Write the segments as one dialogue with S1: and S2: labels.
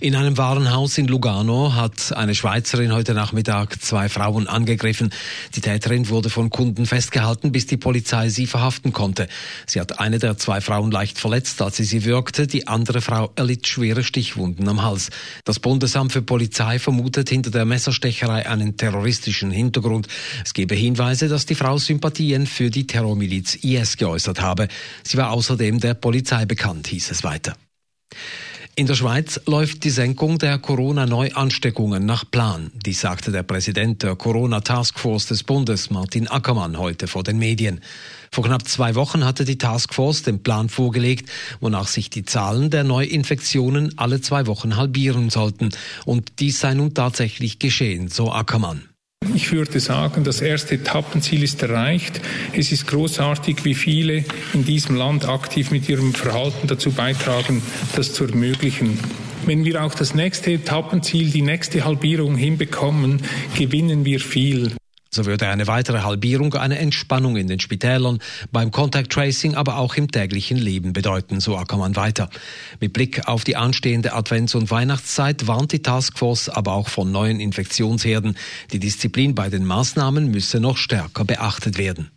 S1: In einem Warenhaus in Lugano hat eine Schweizerin heute Nachmittag zwei Frauen angegriffen. Die Täterin wurde von Kunden festgehalten, bis die Polizei sie verhaften konnte. Sie hat eine der zwei Frauen leicht verletzt, als sie sie würgte. Die andere Frau erlitt schwere Stichwunden am Hals. Das Bundesamt für Polizei vermutet hinter der Messerstecherei einen terroristischen Hintergrund. Es gebe Hinweise, dass die Frau Sympathien für die Terrormiliz IS geäußert habe. Sie war außerdem der Polizei bekannt, hieß es weiter. In der Schweiz läuft die Senkung der Corona-Neuansteckungen nach Plan. Dies sagte der Präsident der Corona-Taskforce des Bundes, Martin Ackermann, heute vor den Medien. Vor knapp zwei Wochen hatte die Taskforce den Plan vorgelegt, wonach sich die Zahlen der Neuinfektionen alle zwei Wochen halbieren sollten. Und dies sei nun tatsächlich geschehen, so Ackermann.
S2: Ich würde sagen, das erste Etappenziel ist erreicht. Es ist großartig, wie viele in diesem Land aktiv mit ihrem Verhalten dazu beitragen, das zu ermöglichen. Wenn wir auch das nächste Etappenziel, die nächste Halbierung hinbekommen, gewinnen wir viel.
S1: So würde eine weitere Halbierung eine Entspannung in den Spitälern, beim Contact Tracing, aber auch im täglichen Leben bedeuten, so Ackermann weiter. Mit Blick auf die anstehende Advents- und Weihnachtszeit warnt die Taskforce aber auch von neuen Infektionsherden. Die Disziplin bei den Maßnahmen müsse noch stärker beachtet werden.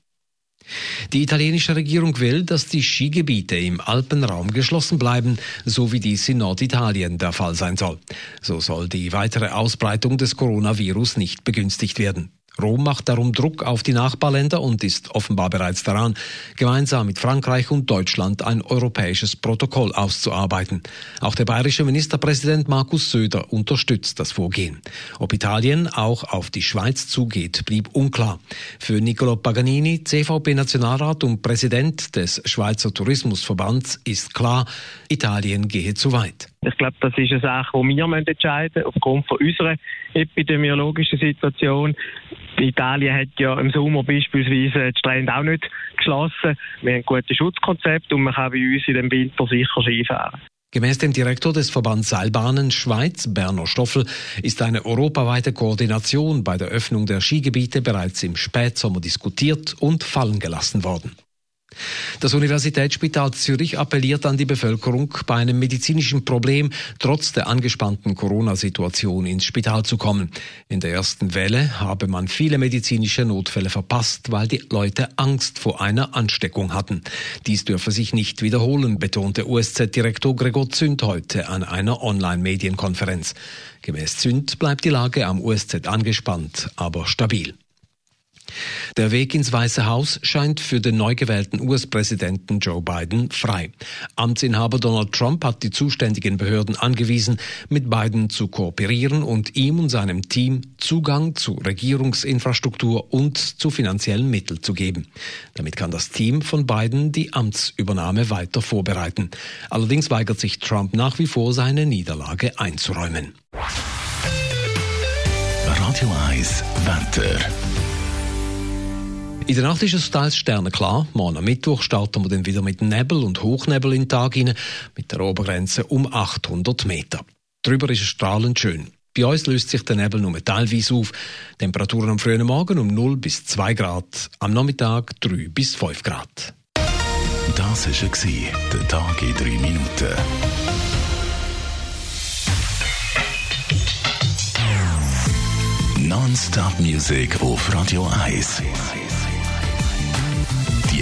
S1: Die italienische Regierung will, dass die Skigebiete im Alpenraum geschlossen bleiben, so wie dies in Norditalien der Fall sein soll. So soll die weitere Ausbreitung des Coronavirus nicht begünstigt werden. Rom macht darum Druck auf die Nachbarländer und ist offenbar bereits daran, gemeinsam mit Frankreich und Deutschland ein europäisches Protokoll auszuarbeiten. Auch der bayerische Ministerpräsident Markus Söder unterstützt das Vorgehen. Ob Italien auch auf die Schweiz zugeht, blieb unklar. Für Nicolo Paganini, CVP-Nationalrat und Präsident des Schweizer Tourismusverbands, ist klar, Italien gehe zu weit.
S3: Ich glaube, das ist eine Sache, die wir entscheiden müssen, aufgrund von unserer epidemiologischen Situation. Italien hat ja im Sommer beispielsweise die Strände auch nicht geschlossen. Wir haben ein gutes Schutzkonzept und man kann bei uns in dem Winter sicher Skifahren.
S1: Gemäß dem Direktor des Verbands Seilbahnen Schweiz, Berner Stoffel, ist eine europaweite Koordination bei der Öffnung der Skigebiete bereits im Spätsommer diskutiert und fallen gelassen worden. Das Universitätsspital Zürich appelliert an die Bevölkerung, bei einem medizinischen Problem trotz der angespannten Corona-Situation ins Spital zu kommen. In der ersten Welle habe man viele medizinische Notfälle verpasst, weil die Leute Angst vor einer Ansteckung hatten. Dies dürfe sich nicht wiederholen, betonte USZ-Direktor Gregor Zünd heute an einer Online-Medienkonferenz. Gemäß Zünd bleibt die Lage am USZ angespannt, aber stabil. Der Weg ins Weiße Haus scheint für den neu gewählten US-Präsidenten Joe Biden frei. Amtsinhaber Donald Trump hat die zuständigen Behörden angewiesen, mit Biden zu kooperieren und ihm und seinem Team Zugang zu Regierungsinfrastruktur und zu finanziellen Mitteln zu geben. Damit kann das Team von Biden die Amtsübernahme weiter vorbereiten. Allerdings weigert sich Trump nach wie vor, seine Niederlage einzuräumen.
S4: Radio 1 Wetter.
S1: In der Nacht ist es teils sternenklar. Morgen am Mittwoch starten wir dann wieder mit Nebel und Hochnebel in den Tag hinein, mit der Obergrenze um 800 Meter. Drüber ist es strahlend schön. Bei uns löst sich der Nebel nur teilweise auf. Temperaturen am frühen Morgen um 0 bis 2 Grad, am Nachmittag 3 bis 5 Grad.
S4: Das war der Tag in 3 Minuten. Non-Stop-Musik auf Radio 1.